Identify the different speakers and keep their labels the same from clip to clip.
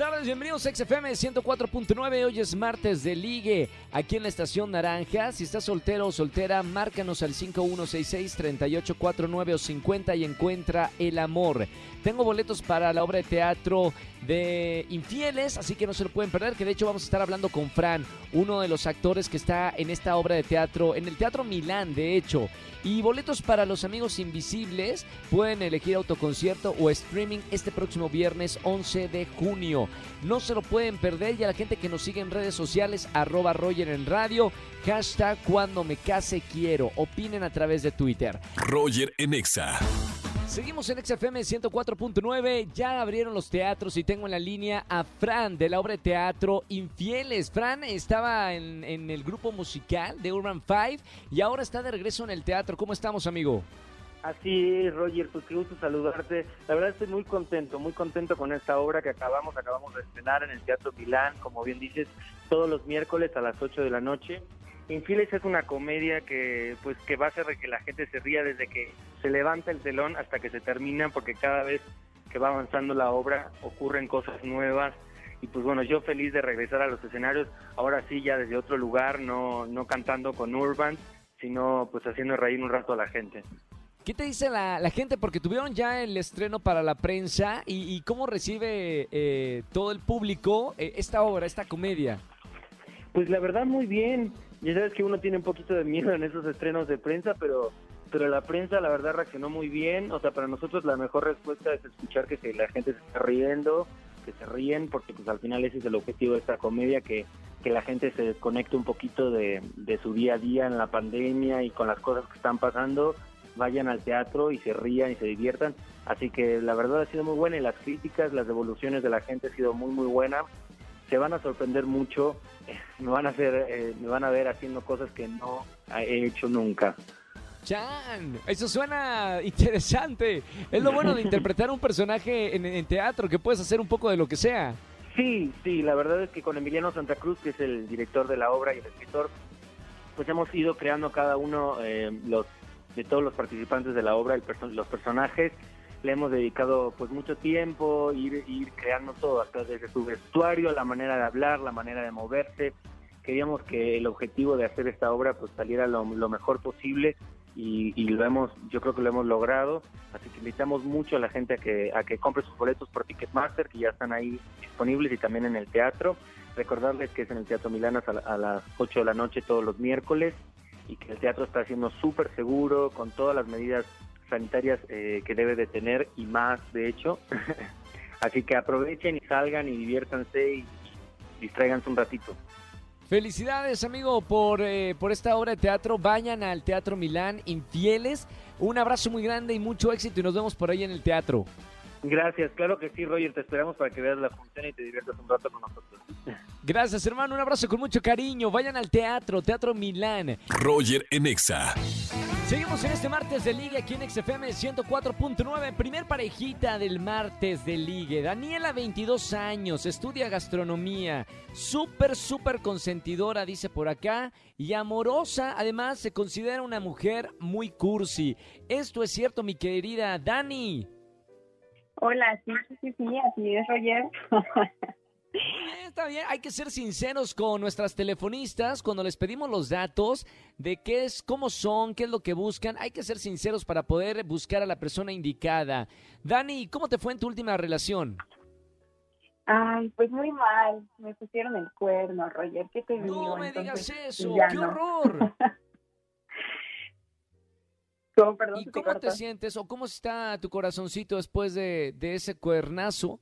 Speaker 1: Tardes, bienvenidos a XFM 104.9. Hoy es martes de ligue aquí en la estación Naranja. Si estás soltero o soltera, márcanos al 5166-3849 o 50 y encuentra el amor. Tengo boletos para la obra de teatro de Infieles, así que no se lo pueden perder, que de hecho vamos a estar hablando con Fran, uno de los actores que está en esta obra de teatro, en el Teatro Milán, de hecho. Y boletos para los amigos invisibles, pueden elegir autoconcierto o streaming este próximo viernes 11 de junio. No se lo pueden perder y a la gente que nos sigue en redes sociales, arroba Roger en radio, hashtag cuando me case quiero, opinen a través de Twitter.
Speaker 2: Roger en Exa.
Speaker 1: Seguimos en XFM 104.9, ya abrieron los teatros y tengo en la línea a Fran de la obra de teatro Infieles. Fran estaba en, en el grupo musical de Urban Five y ahora está de regreso en el teatro. ¿Cómo estamos, amigo?
Speaker 3: Así es, Roger, pues qué gusto saludarte. La verdad estoy muy contento, muy contento con esta obra que acabamos, acabamos de estrenar en el Teatro Milán, como bien dices, todos los miércoles a las 8 de la noche. Infieles es una comedia que pues que va a hacer que la gente se ría desde que se levanta el telón hasta que se termina, porque cada vez que va avanzando la obra ocurren cosas nuevas y pues bueno, yo feliz de regresar a los escenarios, ahora sí ya desde otro lugar, no, no cantando con Urban, sino pues haciendo reír un rato a la gente.
Speaker 1: ¿Qué te dice la, la gente? Porque tuvieron ya el estreno para la prensa y, y cómo recibe eh, todo el público eh, esta obra, esta comedia.
Speaker 3: Pues la verdad muy bien. Ya sabes que uno tiene un poquito de miedo en esos estrenos de prensa, pero pero la prensa la verdad reaccionó muy bien. O sea, para nosotros la mejor respuesta es escuchar que se- la gente se está riendo, que se ríen, porque pues al final ese es el objetivo de esta comedia, que, que la gente se desconecte un poquito de, de su día a día en la pandemia y con las cosas que están pasando, vayan al teatro y se rían y se diviertan. Así que la verdad ha sido muy buena y las críticas, las devoluciones de la gente ha sido muy muy buena. Se van a sorprender mucho, me van a hacer, eh, me van a ver haciendo cosas que no he hecho nunca.
Speaker 1: Chan, eso suena interesante. Es lo bueno de interpretar un personaje en, en teatro, que puedes hacer un poco de lo que sea.
Speaker 3: Sí, sí, la verdad es que con Emiliano Santa Cruz, que es el director de la obra y el escritor, pues hemos ido creando cada uno eh, los de todos los participantes de la obra, el perso- los personajes, le hemos dedicado pues mucho tiempo, ir, ir creando todo, hasta desde su vestuario, la manera de hablar, la manera de moverse. Queríamos que el objetivo de hacer esta obra pues saliera lo, lo mejor posible y, y lo hemos, yo creo que lo hemos logrado. Así que invitamos mucho a la gente a que, a que compre sus boletos por Ticketmaster, que ya están ahí disponibles y también en el teatro. Recordarles que es en el Teatro Milanas a, a las 8 de la noche todos los miércoles y que el teatro está siendo súper seguro con todas las medidas sanitarias eh, que debe de tener y más, de hecho. Así que aprovechen y salgan y diviértanse y distráiganse un ratito.
Speaker 1: Felicidades, amigo, por, eh, por esta obra de teatro. Vayan al Teatro Milán, Infieles. Un abrazo muy grande y mucho éxito y nos vemos por ahí en el teatro.
Speaker 3: Gracias, claro que sí, Roger, te esperamos para que veas la función y te diviertas un rato con nosotros.
Speaker 1: Gracias, hermano. Un abrazo con mucho cariño. Vayan al teatro, Teatro Milán.
Speaker 2: Roger en Exa.
Speaker 1: Seguimos en este martes de Ligue aquí en XFM 104.9. Primer parejita del martes de Ligue. Daniela, 22 años, estudia gastronomía. Súper, súper consentidora, dice por acá. Y amorosa. Además, se considera una mujer muy cursi. Esto es cierto, mi querida Dani.
Speaker 4: Hola, sí, sí, sí, sí, así es, Roger.
Speaker 1: Eh, Está bien, hay que ser sinceros con nuestras telefonistas cuando les pedimos los datos de qué es, cómo son, qué es lo que buscan. Hay que ser sinceros para poder buscar a la persona indicada. Dani, ¿cómo te fue en tu última relación?
Speaker 4: Ay, pues muy mal, me pusieron el cuerno, Roger, ¿qué te digo?
Speaker 1: No me digas eso, qué
Speaker 4: no.
Speaker 1: horror.
Speaker 4: ¿Cómo, perdón,
Speaker 1: ¿Y
Speaker 4: te
Speaker 1: cómo te
Speaker 4: cortó?
Speaker 1: sientes o cómo está tu corazoncito después de, de ese cuernazo?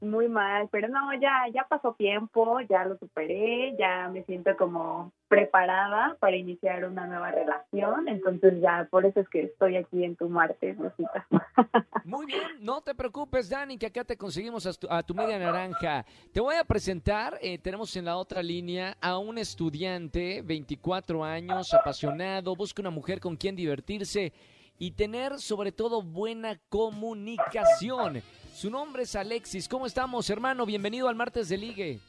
Speaker 4: Muy mal, pero no, ya, ya pasó tiempo, ya lo superé, ya me siento como preparada para iniciar una nueva relación, entonces ya, por eso es que estoy aquí en tu martes, Rosita.
Speaker 1: Muy bien, no te preocupes, Dani, que acá te conseguimos a tu, a tu media naranja. Te voy a presentar, eh, tenemos en la otra línea a un estudiante, 24 años, apasionado, busca una mujer con quien divertirse y tener sobre todo buena comunicación. Su nombre es Alexis. ¿Cómo estamos, hermano? Bienvenido al martes de ligue.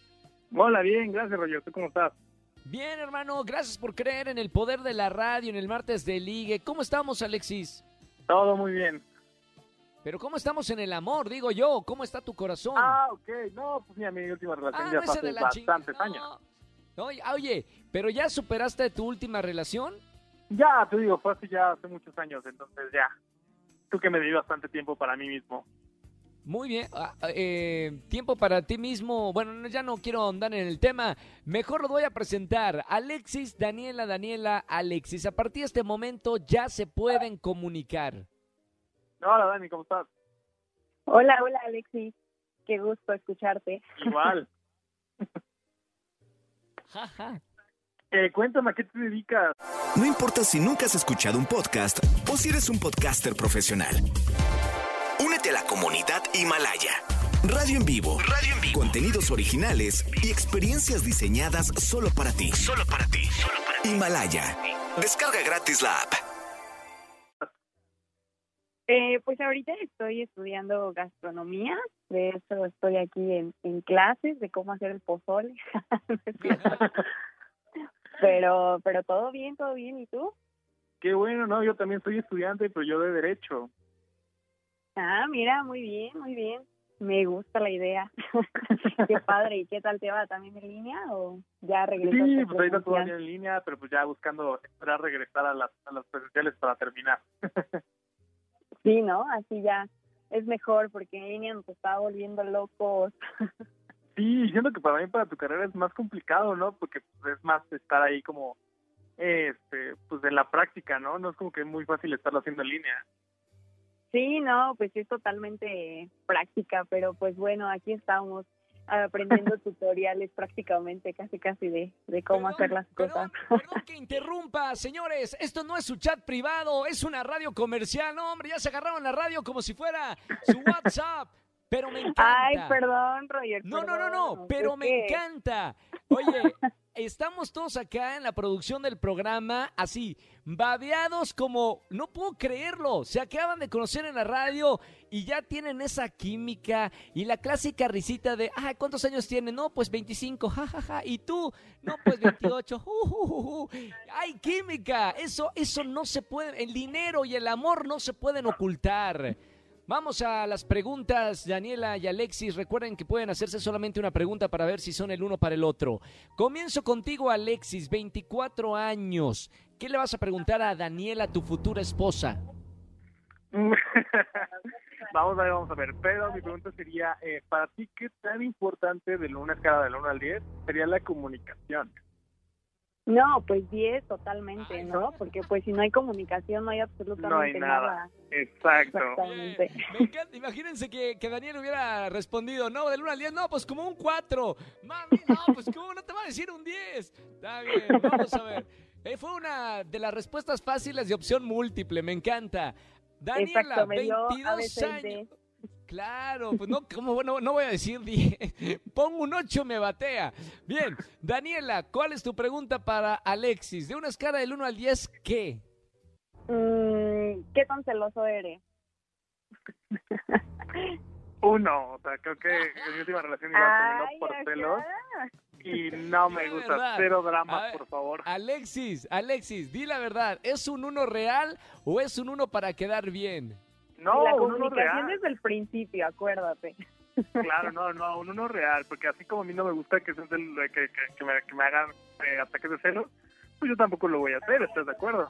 Speaker 3: Hola, bien, gracias, Roger. ¿Tú cómo estás?
Speaker 1: Bien, hermano, gracias por creer en el poder de la radio en el martes de ligue. ¿Cómo estamos, Alexis?
Speaker 5: Todo muy bien.
Speaker 1: Pero ¿cómo estamos en el amor? Digo yo, ¿cómo está tu corazón?
Speaker 5: Ah, ok. No, pues mira, mi última relación
Speaker 1: Ah,
Speaker 5: ya
Speaker 1: no,
Speaker 5: fue hace bastantes años.
Speaker 1: No. Oye, oye, ¿pero ya superaste tu última relación?
Speaker 5: Ya, te digo, fue hace ya hace muchos años, entonces ya. Tú que me di bastante tiempo para mí mismo.
Speaker 1: Muy bien. Ah, eh, tiempo para ti mismo. Bueno, no, ya no quiero andar en el tema. Mejor lo voy a presentar. Alexis, Daniela, Daniela, Alexis. A partir de este momento ya se pueden comunicar.
Speaker 5: Hola, Dani, ¿cómo estás?
Speaker 4: Hola, hola Alexis. Qué gusto escucharte.
Speaker 5: Igual.
Speaker 1: Jaja.
Speaker 5: Eh, cuéntame, ¿a qué te dedicas?
Speaker 2: No importa si nunca has escuchado un podcast o si eres un podcaster profesional. A la comunidad Himalaya. Radio en vivo. Radio en vivo. Contenidos originales y experiencias diseñadas solo para ti. Solo para ti. Himalaya. Descarga gratis la app.
Speaker 4: Eh, pues ahorita estoy estudiando gastronomía. De eso estoy aquí en, en clases de cómo hacer el pozole. Pero, pero todo bien, todo bien. ¿Y tú?
Speaker 5: Qué bueno, no, yo también soy estudiante, pero yo de Derecho.
Speaker 4: Ah, mira, muy bien, muy bien. Me gusta la idea. qué padre. ¿Y qué tal te va? ¿También en línea o ya regresaste?
Speaker 5: Sí, pues ahorita todavía en línea, pero pues ya buscando esperar regresar a las, a las presenciales para terminar.
Speaker 4: Sí, ¿no? Así ya es mejor porque en línea nos está volviendo locos.
Speaker 5: Sí, siento que para mí, para tu carrera es más complicado, ¿no? Porque pues, es más estar ahí como, este, pues en la práctica, ¿no? No es como que es muy fácil estarlo haciendo en línea.
Speaker 4: Sí, no, pues es totalmente práctica, pero pues bueno, aquí estamos aprendiendo tutoriales prácticamente casi casi de, de cómo
Speaker 1: Perdón,
Speaker 4: hacer las cosas.
Speaker 1: Perdón que interrumpa, señores. Esto no es su chat privado, es una radio comercial. No, hombre, ya se agarraron la radio como si fuera su WhatsApp. Pero me encanta.
Speaker 4: Ay, perdón, Roger.
Speaker 1: No, no, no, no, pero me encanta. Oye, estamos todos acá en la producción del programa, así, babeados como, no puedo creerlo, se acaban de conocer en la radio y ya tienen esa química y la clásica risita de, ay, ¿cuántos años tienen? No, pues 25, jajaja, y tú, no, pues 28, ju, ju, ju, ju. hay química, eso, eso no se puede, el dinero y el amor no se pueden ocultar. Vamos a las preguntas, Daniela y Alexis. Recuerden que pueden hacerse solamente una pregunta para ver si son el uno para el otro. Comienzo contigo, Alexis, 24 años. ¿Qué le vas a preguntar a Daniela, tu futura esposa?
Speaker 5: vamos a ver, vamos a ver. Pero mi pregunta sería, eh, para ti, ¿qué tan importante de una escala del 1 al 10 sería la comunicación?
Speaker 4: No, pues 10 totalmente, ¿no? Porque pues si no hay comunicación no hay absolutamente
Speaker 5: No hay nada. Exacto.
Speaker 4: Exactamente.
Speaker 1: Me encanta. Imagínense que, que Daniel hubiera respondido, no, del 1 al 10, no, pues como un 4. Mami, no, pues ¿cómo no te va a decir un 10? Está bien, vamos a ver. Eh, fue una de las respuestas fáciles de opción múltiple, me encanta. Daniela,
Speaker 4: Exacto, me dio
Speaker 1: 22
Speaker 4: ABC
Speaker 1: años. Claro, pues no, ¿cómo? no, no voy a decir 10. Pongo un 8, me batea. Bien, Daniela, ¿cuál es tu pregunta para Alexis? De una escala del 1 al 10, ¿qué?
Speaker 4: Mm, ¿Qué tan celoso eres?
Speaker 5: Uno, o sea, creo que en mi última relación iba terminó por celos y no me gusta.
Speaker 1: verdad.
Speaker 5: Cero dramas,
Speaker 1: ver,
Speaker 5: por favor.
Speaker 1: Alexis, Alexis, di la verdad, ¿es un 1 real o es un 1 para quedar bien?
Speaker 5: No,
Speaker 4: la comunicación
Speaker 5: real.
Speaker 4: desde el principio, acuérdate.
Speaker 5: Claro, no, no, un uno real, porque así como a mí no me gusta que, se- que, que, que me, que me hagan eh, ataques de celos, pues yo tampoco lo voy a hacer, ¿estás de acuerdo?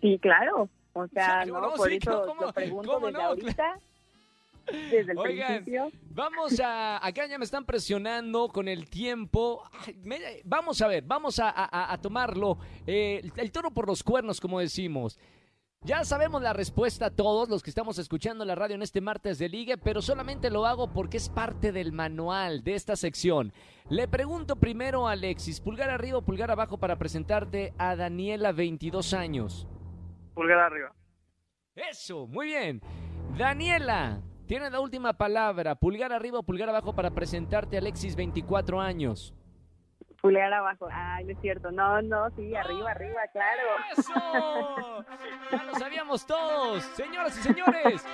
Speaker 4: Sí, claro. O sea,
Speaker 1: Sí,
Speaker 4: no,
Speaker 1: no,
Speaker 4: por
Speaker 1: sí,
Speaker 4: eso
Speaker 1: ¿cómo-
Speaker 4: lo pregunto
Speaker 1: cómo
Speaker 4: desde
Speaker 1: no?
Speaker 4: ahorita, desde el
Speaker 1: Oigan,
Speaker 4: principio.
Speaker 1: Vamos a, acá ya me están presionando con el tiempo. Ay, me- vamos a ver, vamos a, a- a tomarlo. eh, el, el toro por los cuernos, como decimos. Ya sabemos la respuesta todos los que estamos escuchando la radio en este martes de liga, pero solamente lo hago porque es parte del manual de esta sección. Le pregunto primero a Alexis, pulgar arriba o pulgar abajo para presentarte a Daniela, 22 años.
Speaker 5: Pulgar arriba.
Speaker 1: Eso, muy bien. Daniela, tiene la última palabra. Pulgar arriba o pulgar abajo para presentarte a Alexis, 24 años.
Speaker 4: Pulgar abajo. Ay, no es cierto. No, no, sí, arriba, arriba, claro.
Speaker 1: ¡Eso! Ya lo sabíamos todos. Señoras y señores,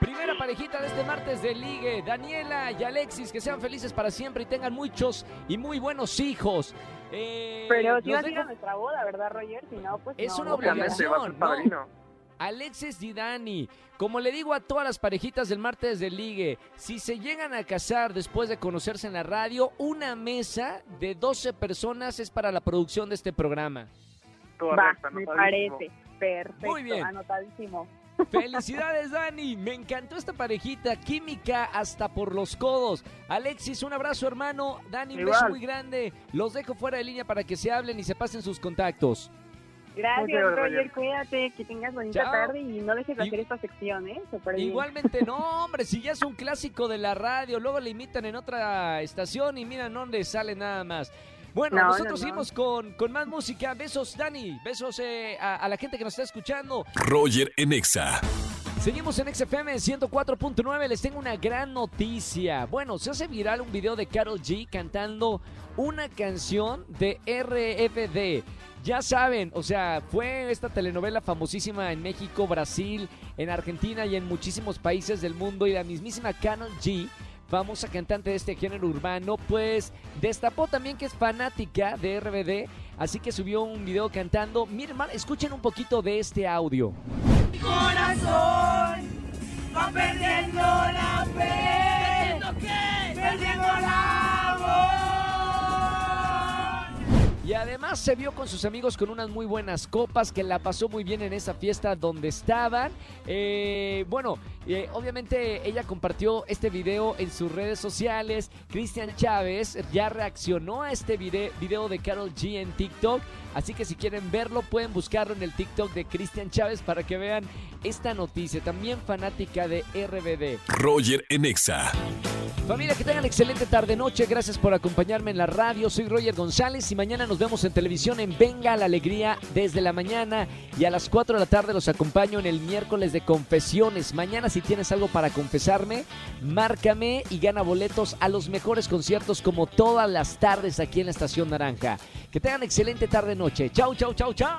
Speaker 1: primera parejita de este martes de ligue. Daniela y Alexis, que sean felices para siempre y tengan muchos y muy buenos hijos. Eh,
Speaker 4: Pero si vas a ir a nuestra boda, ¿verdad, Roger? Si no, pues
Speaker 1: Es
Speaker 4: no,
Speaker 1: una
Speaker 5: ser
Speaker 1: no. Alexis Didani, como le digo a todas las parejitas del martes de ligue, si se llegan a casar después de conocerse en la radio, una mesa de 12 personas es para la producción de este programa.
Speaker 4: Va, me parece. Perfecto,
Speaker 1: Muy bien.
Speaker 4: anotadísimo.
Speaker 1: Felicidades, Dani. Me encantó esta parejita. Química hasta por los codos. Alexis, un abrazo, hermano. Dani, un beso muy grande. Los dejo fuera de línea para que se hablen y se pasen sus contactos.
Speaker 4: Gracias, Roger.
Speaker 5: Roger.
Speaker 4: Cuídate, que tengas bonita
Speaker 1: Chao.
Speaker 4: tarde y no dejes de
Speaker 1: Y-
Speaker 4: hacer esta sección, ¿eh?
Speaker 1: Igualmente, no, hombre, si ya es un clásico de la radio, luego le imitan en otra estación y miran dónde sale nada más. Bueno,
Speaker 4: No, no,
Speaker 1: nosotros
Speaker 4: no.
Speaker 1: seguimos con, con más música. Besos, Dani. Besos eh, a, a la gente que nos está escuchando.
Speaker 2: Roger en Exa.
Speaker 1: Seguimos en XFM 104.9. Les tengo una gran noticia. Bueno, se hace viral un video de Carol G cantando una canción de RFD. Ya saben, o sea, fue esta telenovela famosísima en México, Brasil, en Argentina y en muchísimos países del mundo. Y la mismísima Carol G, famosa cantante de este género urbano, pues destapó también que es fanática de RBD. Así que subió un video cantando. Miren, escuchen un poquito de este audio.
Speaker 6: corazón va perdiendo la fe.
Speaker 1: Y además se vio con sus amigos con unas muy buenas copas, que la pasó muy bien en esa fiesta donde estaban. Eh, bueno, eh, obviamente ella compartió este video en sus redes sociales. Cristian Chávez ya reaccionó a este vide- video de Carol G en TikTok. Así que si quieren verlo, pueden buscarlo en el TikTok de Cristian Chávez para que vean esta noticia. También fanática de RBD.
Speaker 2: Roger en Exa.
Speaker 1: Familia, que tengan excelente tarde-noche. Gracias por acompañarme en la radio. Soy Roger González y mañana nos vemos en televisión en Venga la Alegría desde la mañana y a las 4 de la tarde los acompaño en el miércoles de confesiones. Mañana si tienes algo para confesarme, márcame y gana boletos a los mejores conciertos como todas las tardes aquí en la Estación Naranja. Que tengan excelente tarde-noche. Chau, chau, chau, chau.